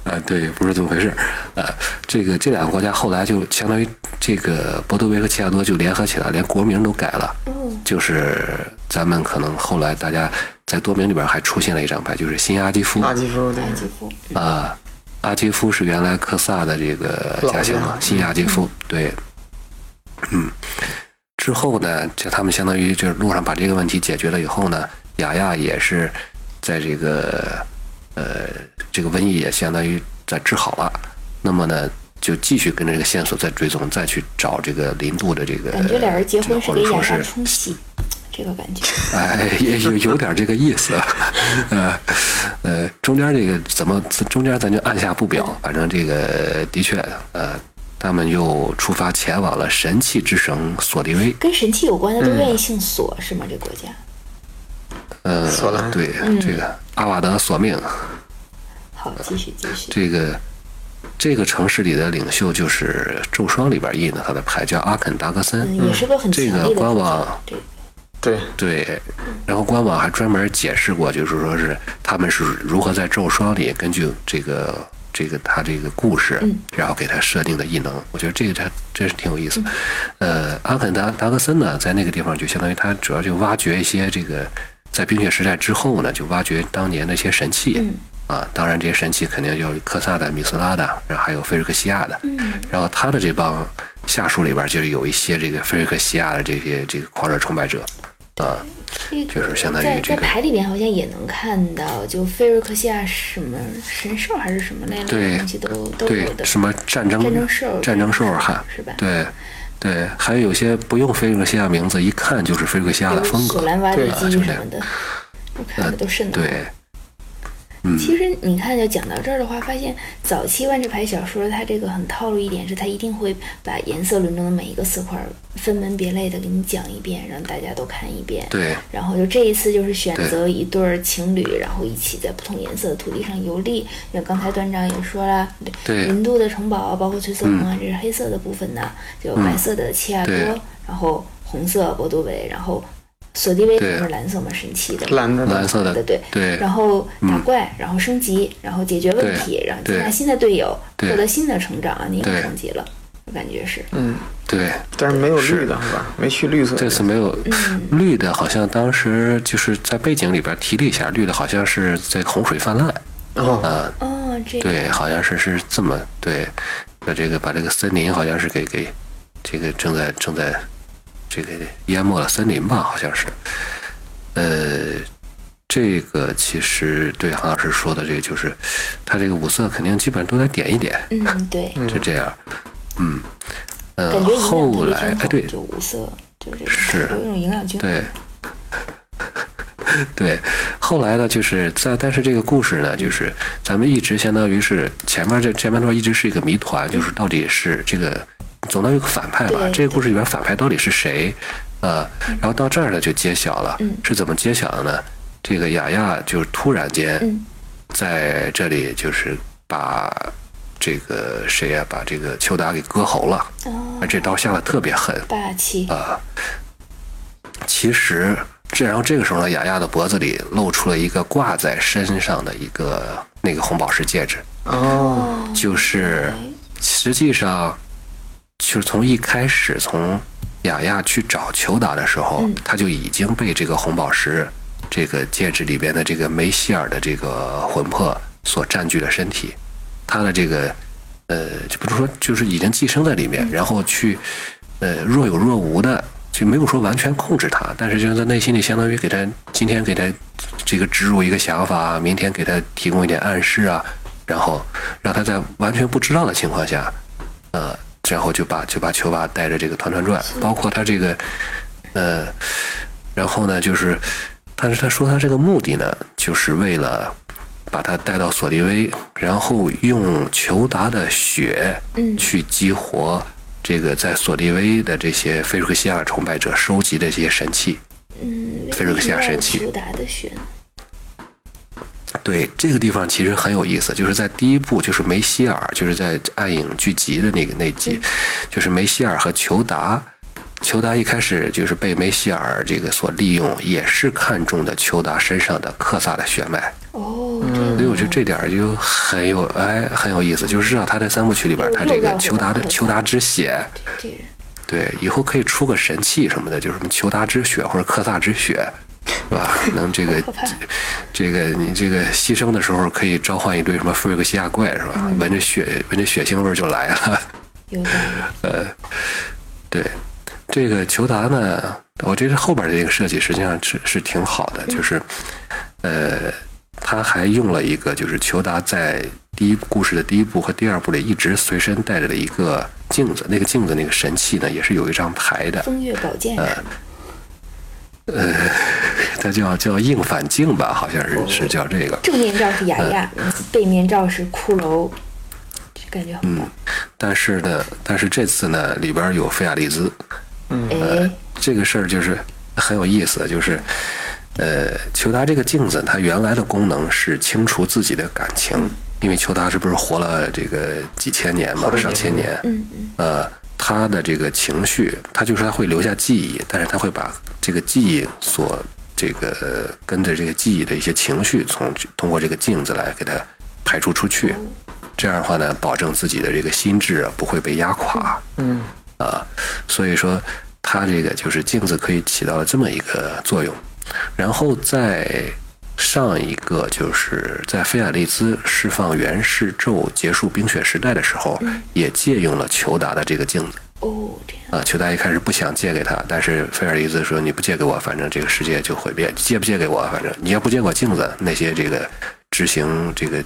啊，对，不是这么回事儿，啊，这个这两个国家后来就相当于这个博多维和齐亚多就联合起来，连国名都改了，嗯就是咱们可能后来大家在多名里边还出现了一张牌，就是新阿基夫，阿基夫对。埃及夫，啊，阿基夫是原来科萨的这个家乡嘛新阿基夫，对，嗯，之后呢，就他们相当于就是路上把这个问题解决了以后呢，雅亚也是在这个呃这个瘟疫也相当于在治好了，那么呢。就继续跟着这个线索再追踪，再去找这个林度的这个，感觉俩人结婚是给雅亚是冲戏，这个感觉。哎，也有有点这个意思，呃呃，中间这个怎么中间咱就按下不表，反正这个的确，呃，他们又出发前往了神器之省索迪威，跟神器有关的都愿意姓索是吗？这国家？呃索拉，对，这个阿瓦德索命，好，继续继续。这个这个城市里的领袖就是咒霜里边印的他的牌，叫阿肯达格森。嗯，也是个很这个官网这个对，对，然后官网还专门解释过，就是说是他们是如何在咒霜里根据这个这个他这个故事，嗯然后给他设定的异能。我觉得这个他真是挺有意思。呃，阿肯达达格森呢，在那个地方就相当于他主要就挖掘一些这个在冰雪时代之后呢，就挖掘当年那些神器。嗯啊，当然这些神器肯定有科萨的、米斯拉的，然后还有菲瑞克西亚的。嗯然后他的这帮下属里边就是有一些这个菲瑞克西亚的这些这个狂热崇拜者，啊，就是相当于在在这个牌里面好像也能看到，就菲瑞克西亚什么神兽还是什么类的对东西都都对有的，什么战争战争兽战争兽哈，是吧？对对，还有些不用菲瑞克西亚名字，一看就是菲瑞克西亚的风格，索兰瓦里对基就这样什么的，我看的都瘆得慌。对，嗯，其实你看，就讲到这儿的话，发现早期万智牌小说它这个很套路一点是，它一定会把颜色轮中的每一个色块分门别类的给你讲一遍，让大家都看一遍。对。然后就这一次就是选择一对儿情侣，然后一起在不同颜色的土地上游历。像刚才段长也说了，对。云度的城堡，包括翠色红啊，这是黑色的部分呢，就白色的奇亚多，对然后红色博多维，然后索迪维不是蓝色嘛，神奇的。蓝的。蓝色的。对对对。然后打怪，然后升级，然后解决问题，然后接纳新的队友，获得新的成长啊！你也升级了，我感觉是。嗯，对。但是没有绿的是吧？没去绿色。这次没有。绿的，好像当时就是在背景里边提了一下，绿的好像是在洪水泛滥，哦，啊，哦，这对，好像是是这么对，把这个把这个森林好像是给给这个正在正在这个淹没了森林吧，好像是，呃，这个其实对韩老师说的这个就是，他这个五色肯定基本上都得点一点，嗯，对，是这样，嗯，呃，后，来哎对五色，就是有一种营养均衡。对。对，后来呢，就是在，但是这个故事呢，就是咱们一直相当于是前面这前面段一直是一个谜团，就是到底是这个总能有个反派吧？这个故事里边反派到底是谁？呃，然后到这儿呢就揭晓了，嗯。是怎么揭晓的呢？这个雅雅就是突然间嗯。在这里就是把这个谁呀、把这个邱达给割喉了，哦。而，这刀下的特别狠，霸气，啊，其实这然后这个时候呢，雅雅的脖子里露出了一个挂在身上的一个那个红宝石戒指，哦，就是实际上就是从一开始从雅亚去找裘达的时候，嗯他就已经被这个红宝石这个戒指里边的这个梅希尔的这个魂魄所占据了身体，他的这个呃，就不是说就是已经寄生在里面，然后去呃若有若无的。就没有说完全控制他，但是就是在内心里相当于给他今天给他这个植入一个想法，明天给他提供一点暗示啊，然后让他在完全不知道的情况下，呃，然后就把就把球娃带着这个团团转，包括他这个呃，然后呢就是，但是他说他这个目的呢，就是为了把他带到索利威，然后用裘达的血嗯。去激活这个在索利威的这些菲瑞克西亚崇拜者收集的这些神器。嗯，菲瑞克西亚神器。裘达的血，对这个地方其实很有意思，就是在第一部，就是梅西尔，就是在暗影聚集的那个那集，就是梅西尔和裘达。裘达一开始就是被梅西尔这个所利用，也是看中的裘达身上的克萨的血脉，哦，所以我觉得这点就很有哎很有意思，就是知道他在三部曲里边，他这个裘达的裘达之血，对，以后可以出个神器什么的，就是什么裘达之血或者克萨之血，是 吧？能这个这个你这个牺牲的时候可以召唤一堆什么弗瑞克西亚怪是吧？闻着血闻着血腥味儿就来了。有道理。对，这个裘达呢，我觉得后边的这个设计实际上是是挺好的，就是呃，他还用了一个就是裘达在第一故事的第一部和第二部里一直随身带着的一个镜子，那个镜子那个神器呢，也是有一张牌的，风月宝剑是吗？它叫叫硬反镜吧，好像是是叫这个。正面照是雅雅，背面照是骷髅，这感觉很棒。但是呢，但是这次呢，里边有菲亚利兹，哎，这个事儿就是很有意思，就是，呃，裘达这个镜子，它原来的功能是清除自己的感情，因为裘达是不是活了这个几千年嘛，上千年，嗯嗯，呃，他的这个情绪，他就是他会留下记忆，但是他会把这个记忆所这个跟着这个记忆的一些情绪，从通过这个镜子来给它排除出去，这样的话呢，保证自己的这个心智啊不会被压垮，嗯。啊，所以说他这个就是镜子可以起到了这么一个作用，然后在上一个就是在菲亚利兹释放元世咒结束冰雪时代的时候，也借用了裘达的这个镜子哦，啊。裘达一开始不想借给他，但是菲尔利兹说你不借给我，反正这个世界就毁灭。借不借给我，反正你要不借我镜子，那些这个执行这个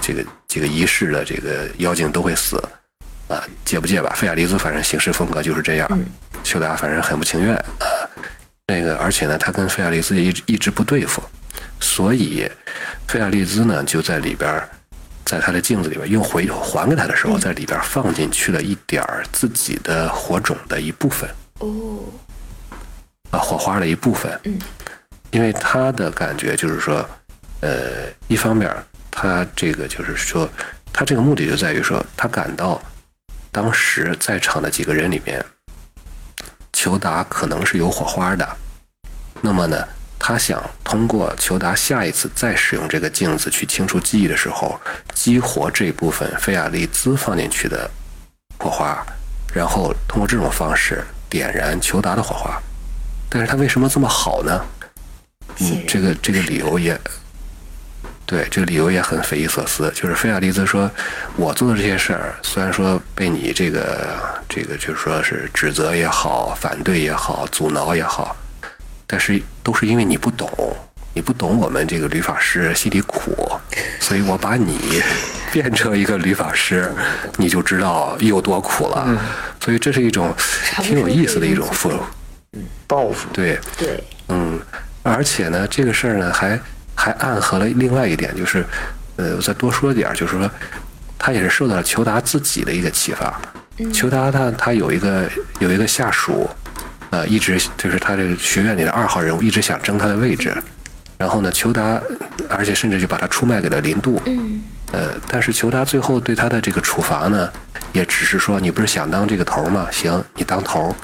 这个这个仪式的这个妖精都会死。啊，借不借吧？菲尔利兹反正行事风格就是这样，裘达反正很不情愿啊。那个，而且呢，他跟菲尔利兹也一直一直不对付，所以菲亚利兹呢就在里边，在他的镜子里边又回还给他的时候，在里边放进去了一点儿自己的火种的一部分哦，啊，火花的一部分。嗯，因为他的感觉就是说，呃，一方面他这个就是说，他这个目的就在于说，他感到当时在场的几个人里面，裘达可能是有火花的，那么呢，他想通过裘达下一次再使用这个镜子去清除记忆的时候，激活这部分菲亚利兹放进去的火花，然后通过这种方式点燃裘达的火花。但是他为什么这么好呢？嗯，这个这个理由也，对，这个理由也很匪夷所思。就是菲亚利兹说，我做的这些事儿，虽然说被你这个这个就是说是指责也好，反对也好，阻挠也好，但是都是因为你不懂，你不懂我们这个律法师心里苦，所以我把你变成一个律法师，你就知道有多苦了。所以这是一种挺有意思的一种复，报复，对。对，嗯，而且呢，这个事儿呢，还还暗合了另外一点，就是，呃，我再多说点儿，就是说，他也是受到了裘达自己的一个启发。裘达他他有一个有一个下属，呃，一直就是他这个学院里的二号人物，一直想争他的位置。然后呢，裘达，而且甚至就把他出卖给了林度。嗯，呃，但是裘达最后对他的这个处罚呢，也只是说，你不是想当这个头儿吗？行，你当头儿，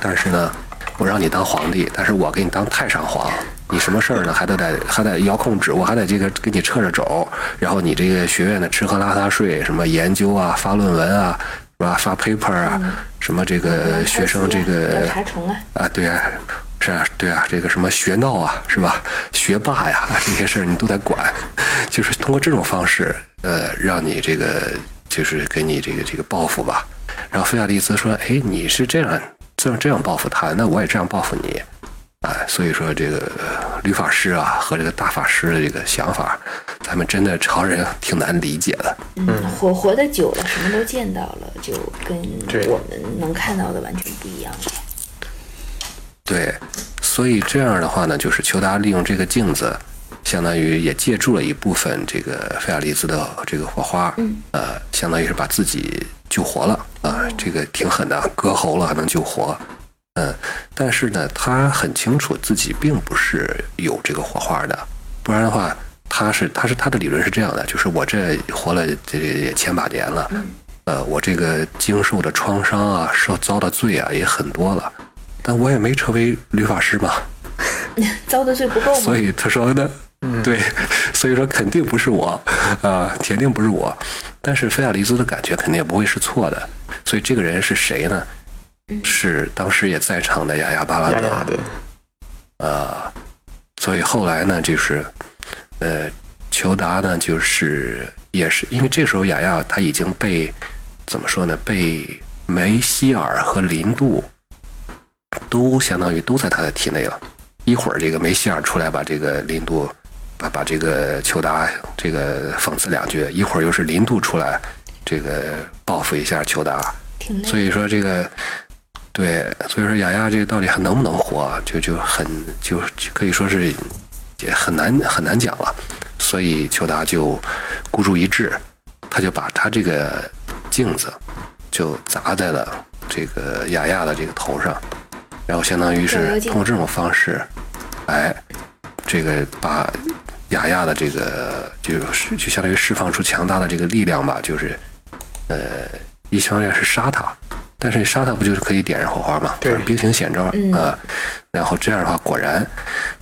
但是呢，我让你当皇帝，但是我给你当太上皇，你什么事儿呢？还得得还得遥控制，我还得这个给你撤着肘，然后你这个学院的吃喝拉撒睡，什么研究啊、发论文啊，是吧？发 paper 啊，什么这个学生这个啊，啊，对啊，是啊，对啊，这个什么学闹啊，是吧？学霸呀，这些事儿你都得管，就是通过这种方式，呃，让你这个就是给你这个这个报复吧。然后菲亚利兹说：“哎，你是这样这样这样报复他，那我也这样报复你。”哎，所以说这个呃律法师啊和这个大法师的这个想法，咱们真的常人挺难理解的。嗯，活活得久了，什么都见到了，就跟我们能看到的完全不一样了。对，所以这样的话呢，就是裘达利用这个镜子，相当于也借助了一部分这个菲亚利兹的这个火花，嗯，呃，相当于是把自己救活了啊、这个挺狠的，割喉了还能救活，嗯，但是呢，他很清楚自己并不是有这个火花的，不然的话，他是他是他的理论是这样的，就是我这活了这也千把年了，呃，我这个经受的创伤啊，受遭的罪啊也很多了，但我也没成为律法师嘛，遭的罪不够吗所？以他说呢，对，所以说肯定不是我，啊、铁定不是我。但是菲亚利兹的感觉肯定也不会是错的，所以这个人是谁呢？是当时也在场的雅亚巴拉德。雅雅对，啊，所以后来呢，就是，呃，裘达呢，就是也是因为这时候雅亚他已经被怎么说呢？被梅西尔和林杜都相当于都在他的体内了。一会儿这个梅西尔出来把这个林杜把把这个裘达这个讽刺两句，一会儿又是林度出来这个报复一下裘达。所以说这个，对，所以说雅雅这个到底还能不能活，就就很就就可以说是也很难很难讲了。所以裘达就孤注一掷，他就把他这个镜子就砸在了这个雅雅的这个头上，然后相当于是通过这种方式，哎，这个把雅雅的这个就是就相当于释放出强大的这个力量吧，就是呃，一方面是杀他，但是杀他不就是可以点燃火花嘛？对，兵行险招啊。然后这样的话，果然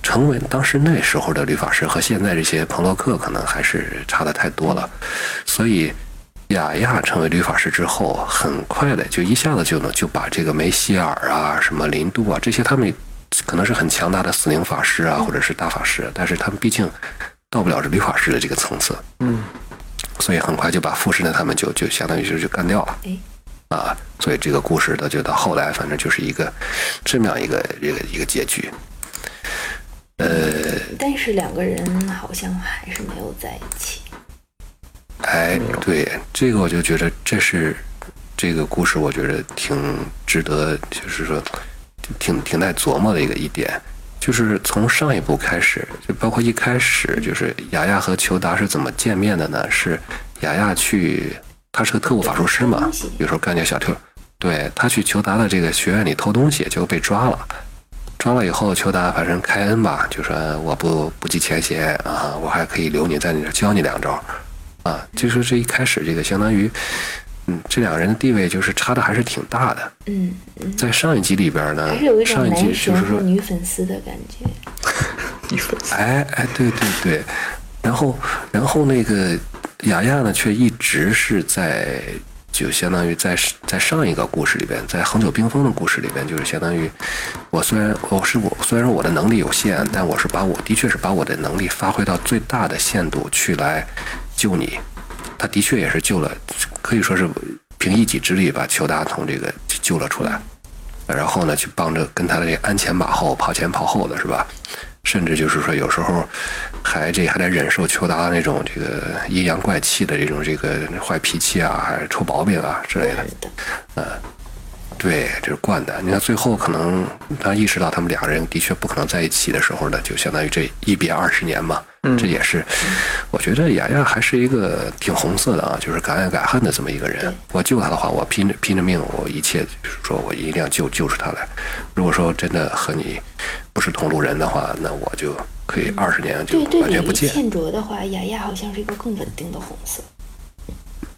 成为当时那时候的律法师和现在这些彭洛克可能还是差的太多了。所以雅亚成为律法师之后，很快的就一下子就能就把这个梅西尔啊、什么林度啊这些他们可能是很强大的死灵法师啊，或者是大法师，但是他们毕竟到不了这律法师的这个层次。嗯。所以很快就把附身的他们就就相当于是就干掉了。啊，所以这个故事的就到后来，反正就是一个这么样一个一个一个结局。呃，但是两个人好像还是没有在一起。哎，对，这个我就觉得这是这个故事，我觉得挺值得，就是说挺挺耐琢磨的一个一点，就是从上一部开始，就包括一开始，就是雅雅和裘达是怎么见面的呢？是雅雅去。他是个特务法术师嘛，有时候干点小特。对他去裘达的这个学院里偷东西，结果被抓了。抓了以后，裘达反正开恩吧，就说我不不计前嫌啊，我还可以留你在你这教你两招啊。就是这一开始，这个相当于，嗯，这两个人的地位就是差的还是挺大的。嗯嗯。在上一集里边呢，上一集就是说女粉丝的感觉。女粉丝。哎哎，对对对，然后然后那个。雅亚呢，却一直是在，就相当于在在上一个故事里边，在恒久冰封的故事里边，就是相当于，我虽然我是我虽然我的能力有限，但我是把我的确是把我的能力发挥到最大的限度去来救你。他的确也是救了，可以说是凭一己之力把裘达从这个救了出来，然后呢，去帮着跟他的这鞍前马后、跑前跑后的是吧？甚至就是说，有时候还这还得忍受邱达那种这个阴阳怪气的这种这个坏脾气啊，还是臭毛病啊之类的，呃，对，这是惯的。你看最后可能他意识到他们两个人的确不可能在一起的时候呢，就相当于这一别二十年嘛。这也是，我觉得雅雅还是一个挺红色的啊，就是敢爱敢恨的这么一个人。我救他的话，我拼着拼着命，我一切就是说我一定要救救出他来。如果说真的和你不是同路人的话，那我就可以二十年就完全不见。欠卓的话，雅雅好像是一个更稳定的红色。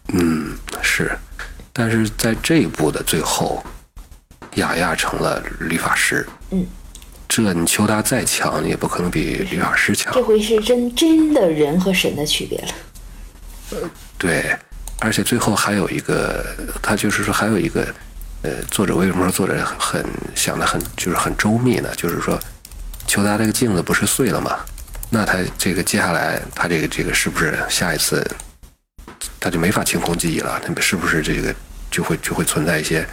嗯，是，但是在这一部的最后，雅雅成了理发师。嗯。这你求他再强，也不可能比律法师强。这回是真真的人和神的区别了。呃，对，而且最后还有一个，他就是说还有一个，呃，作者为什么说作者很想的很就是很周密呢？就是说，求他这个镜子不是碎了吗？那他这个接下来他这个这个是不是下一次他就没法清空记忆了？他是不是这个就会就会存在一些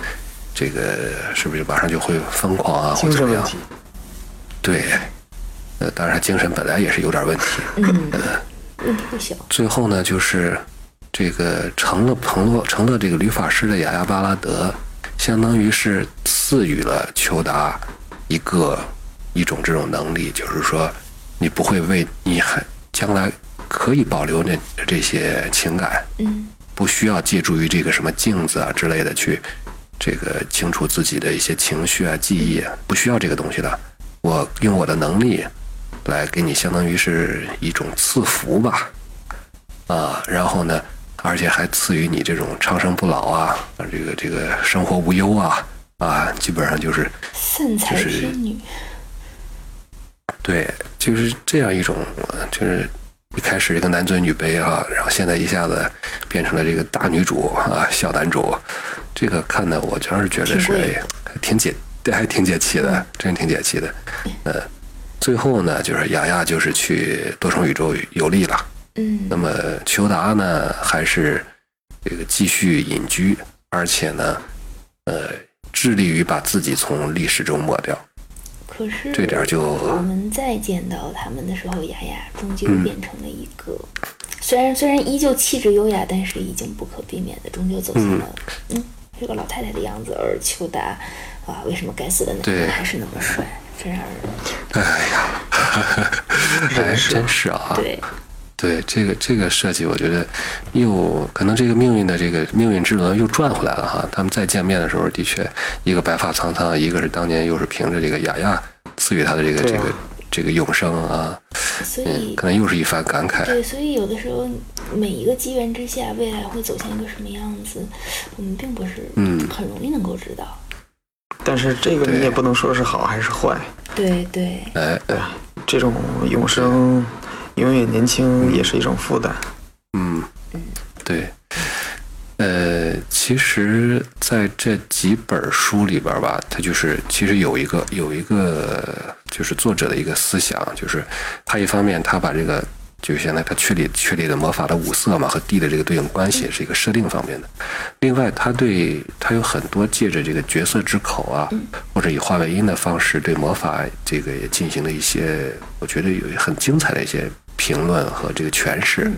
这个是不是马上就会疯狂啊或者怎么样？对，呃，当然精神本来也是有点问题。嗯，问题不小。最后呢，就是这个成了彭洛，成了这个吕法师的雅亚巴拉德，相当于是赐予了裘达一个一种这种能力，就是说你不会为你还将来可以保留那这些情感，嗯，不需要借助于这个什么镜子啊之类的去这个清除自己的一些情绪啊记忆，不需要这个东西的。我用我的能力来给你，相当于是一种赐福吧，啊，然后呢，而且还赐予你这种长生不老啊，啊这个这个生活无忧啊，啊，基本上就是散财天女，对，就是这样一种，就是一开始这个男尊女卑啊，然后现在一下子变成了这个大女主啊，小男主，这个看的我真是觉得是挺解。这还挺解气的，真挺解气的。呃，最后呢，就是雅雅就是去多重宇宙游历了。嗯。那么裘达呢，还是这个继续隐居，而且呢，呃，致力于把自己从历史中抹掉。可是这点就我们再见到他们的时候，雅雅终究变成了一个，虽然虽然依旧气质优雅，但是已经不可避免的终究走向了嗯这个老太太的样子，而邱达。啊，为什么该死的男人还是那么帅？真让人……哎呀，还真是啊！对，对，这个这个设计，我觉得又可能这个命运的这个命运之轮又转回来了哈。他们再见面的时候，的确一个白发苍苍，一个是当年又是凭着这个雅雅赐予他的这个这个这个永生啊。所以可能又是一番感慨。对，所以有的时候每一个机缘之下，未来会走向一个什么样子，我们并不是嗯很容易能够知道。但是这个你也不能说是好还是坏，对对，哎，对，这种永生、永远年轻也是一种负担。嗯，对，呃，其实在这几本书里边吧，它就是其实有一个有一个就是作者的一个思想，就是他一方面他把这个就现在他确立确立的魔法的五色嘛和地的这个对应关系是一个设定方面的，另外他对他有很多借着这个角色之口啊，或者以画外音的方式对魔法这个也进行了一些，我觉得有很精彩的一些评论和这个诠释，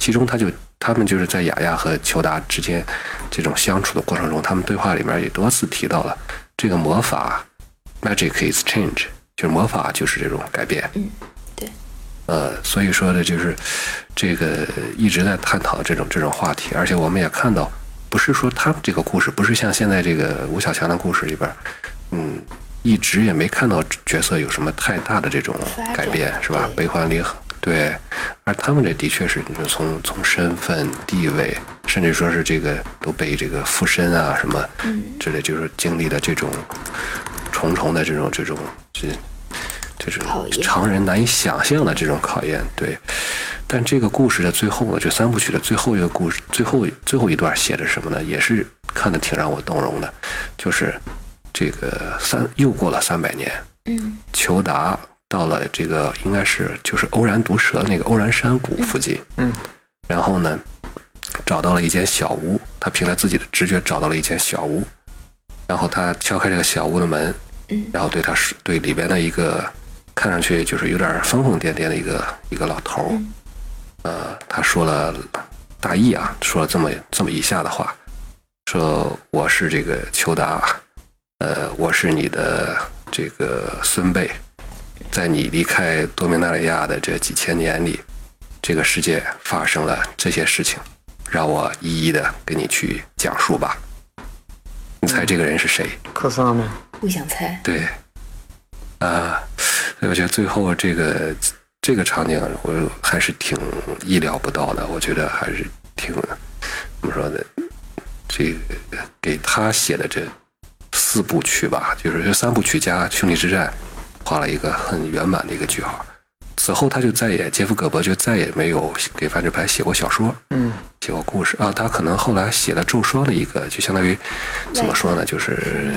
其中他就。他们就是在雅亚和裘达之间这种相处的过程中，他们对话里面也多次提到了这个魔法，magic is change，就是魔法就是这种改变。嗯，对。呃，所以说的就是这个一直在探讨这种这种话题，而且我们也看到，不是说他们这个故事不是像现在这个吴小强的故事里边，嗯，一直也没看到角色有什么太大的这种改变，是吧？悲欢离合。对，而他们这的确是，从从身份地位，甚至说是这个都被这个附身啊什么之类，就是经历的这种重重的这种这种这这种常人难以想象的这种考验。对，但这个故事的最后呢，这三部曲的最后一个故事，最后最后一段写的什么呢？也是看的挺让我动容的，就是这个三又过了三百年，嗯，裘达。到了这个应该是就是欧然毒蛇那个欧然山谷附近，嗯，然后呢，找到了一间小屋，他凭着自己的直觉找到了一间小屋，然后他敲开这个小屋的门，嗯，然后对他是对里边的一个看上去就是有点疯疯癫癫的一个一个老头，呃，他说了大意啊，说了这么这么以下的话，说我是这个邱达，呃，我是你的这个孙辈。在你离开多米纳里亚的这几千年里，这个世界发生了这些事情，让我一一的给你去讲述吧。你猜这个人是谁？克萨吗？不想猜。对，啊，我觉得最后这个这个场景，我还是挺意料不到的。我觉得还是挺怎么说呢，这个给他写的这四部曲吧，就是这三部曲加兄弟之战。画了一个很圆满的一个句号，此后他就再也杰夫·葛伯就再也没有给范志牌写过小说，嗯，写过故事啊。他可能后来写了咒说的一个，就相当于怎么说呢？就是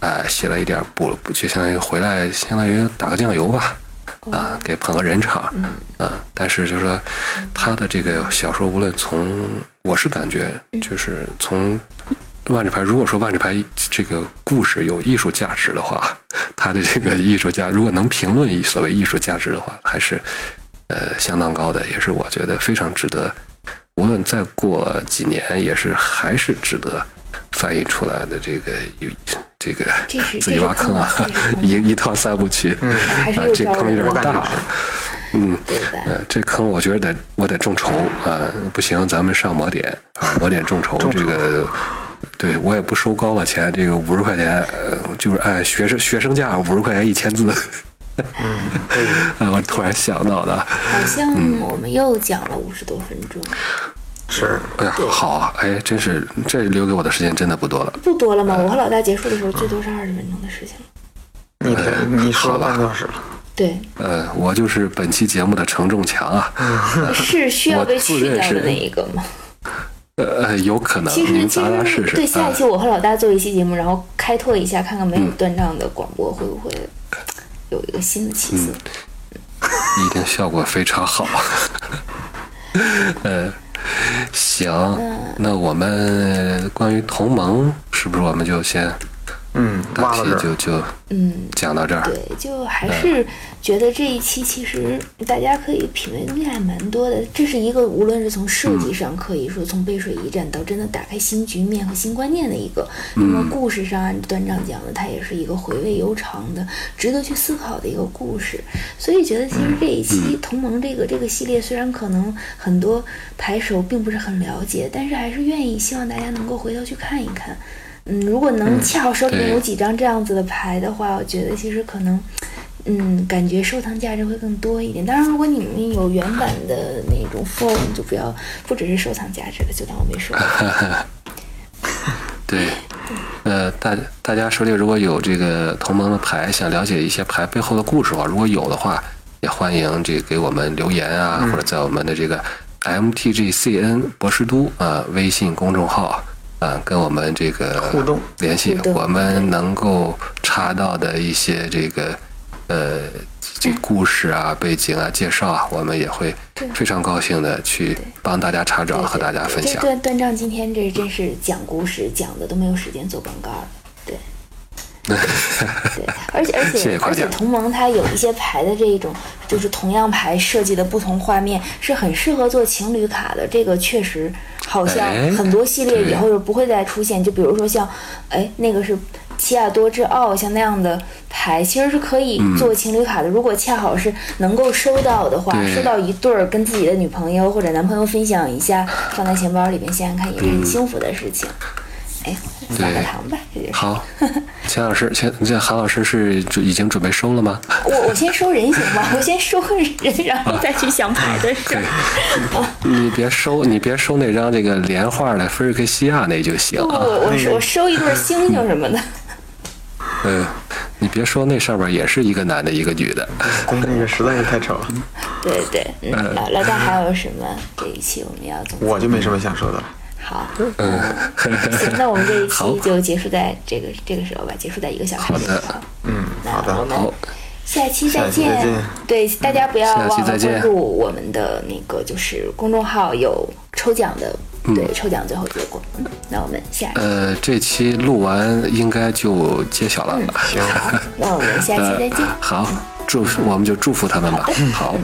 哎，写了一点补，就相当于回来，相当于打个酱油吧，啊，给捧个人场，嗯。但是就是说，他的这个小说，无论从我是感觉，就是从。万智牌，如果说万智牌这个故事有艺术价值的话，他的这个艺术价如果能评论所谓艺术价值的话，还是呃相当高的，也是我觉得非常值得。无论再过几年，也是还是值得翻译出来的这个这个自己挖 坑啊，一一套三部曲，啊，这坑有点大，嗯，呃，这坑我觉得得我得众筹啊，不行，咱们上魔点啊，魔点众筹这个。对我也不收高了钱，这个五十块钱，呃，就是按学生学生价五十块钱一千字。嗯，我突然想到的。好像我们又讲了五十多分钟。是，哎呀，好啊，哎，真是这留给我的时间真的不多了。不多了吗？我和老大结束的时候最多是二十分钟的事情。你你说半小时了。对。呃，我就是本期节目的承重墙啊。是需要被去掉的那一个吗？呃，有可能。其实其实对下一期我和老大做一期节目，然后开拓一下，看看没有断账的广播会不会有一个新的起色。一定效果非常好。呃，行，那我们关于同盟是不是我们就先？嗯，大体就就嗯讲到这儿。对，就还是觉得这一期其实大家可以品味东西还蛮多的。这是一个无论是从设计上，可以说从背水一战到真的打开新局面和新观念的一个。那么故事上按段章讲的，它也是一个回味悠长的、值得去思考的一个故事。所以觉得其实这一期同盟这个这个系列，虽然可能很多牌手并不是很了解，但是还是愿意希望大家能够回头去看一看。嗯，如果能恰好手里面有几张这样子的牌的话，我觉得其实可能，嗯，感觉收藏价值会更多一点。当然，如果你们有原版的那种 form，就不要不只是收藏价值了，就当我没说。对，呃，大大家手里如果有这个同盟的牌，想了解一些牌背后的故事的话，如果有的话，也欢迎这给我们留言啊，或者在我们的这个 MTGCN 博士都啊微信公众号啊跟我们这个互动联系，我们能够查到的一些这个呃这故事啊、背景啊、介绍啊，我们也会非常高兴的去帮大家查找和大家分享。段段章今天这真是讲故事，讲的都没有时间做广告了，对。对，而且而且而且同盟它有一些牌的这一种，就是同样牌设计的不同画面，是很适合做情侣卡的。这个确实好像很多系列以后就不会再出现。就比如说像，哎，那个是奇亚多之奥，像那样的牌，其实是可以做情侣卡的。如果恰好是能够收到的话，收到一对儿，跟自己的女朋友或者男朋友分享一下，放在钱包里面，想想看也是很幸福的事情。哎，撒个糖吧，这就是好。钱老师，钱这韩老师是就已经准备收了吗？我我先收人行吗？我先收人，然后再去想牌的事。你别收，你别收那张这个连画的菲尔克西亚那就行。不，我我我收一对星星什么的。嗯，你别说那上面也是一个男的，一个女的。那个实在是太丑了。对对，嗯，老老大还有什么？这一期我们要总我就没什么想说的了。好，嗯，行，那我们这一期就结束在这个这个时候吧，结束在一个小时里。嗯，好的，我们下期再见。对，大家不要忘了关注我们的那个就是公众号，有抽奖的，对，抽奖最后结果。嗯，那我们下呃，这期录完应该就揭晓了。行，那我们下期 再见。好，祝我们就祝福他们吧。好。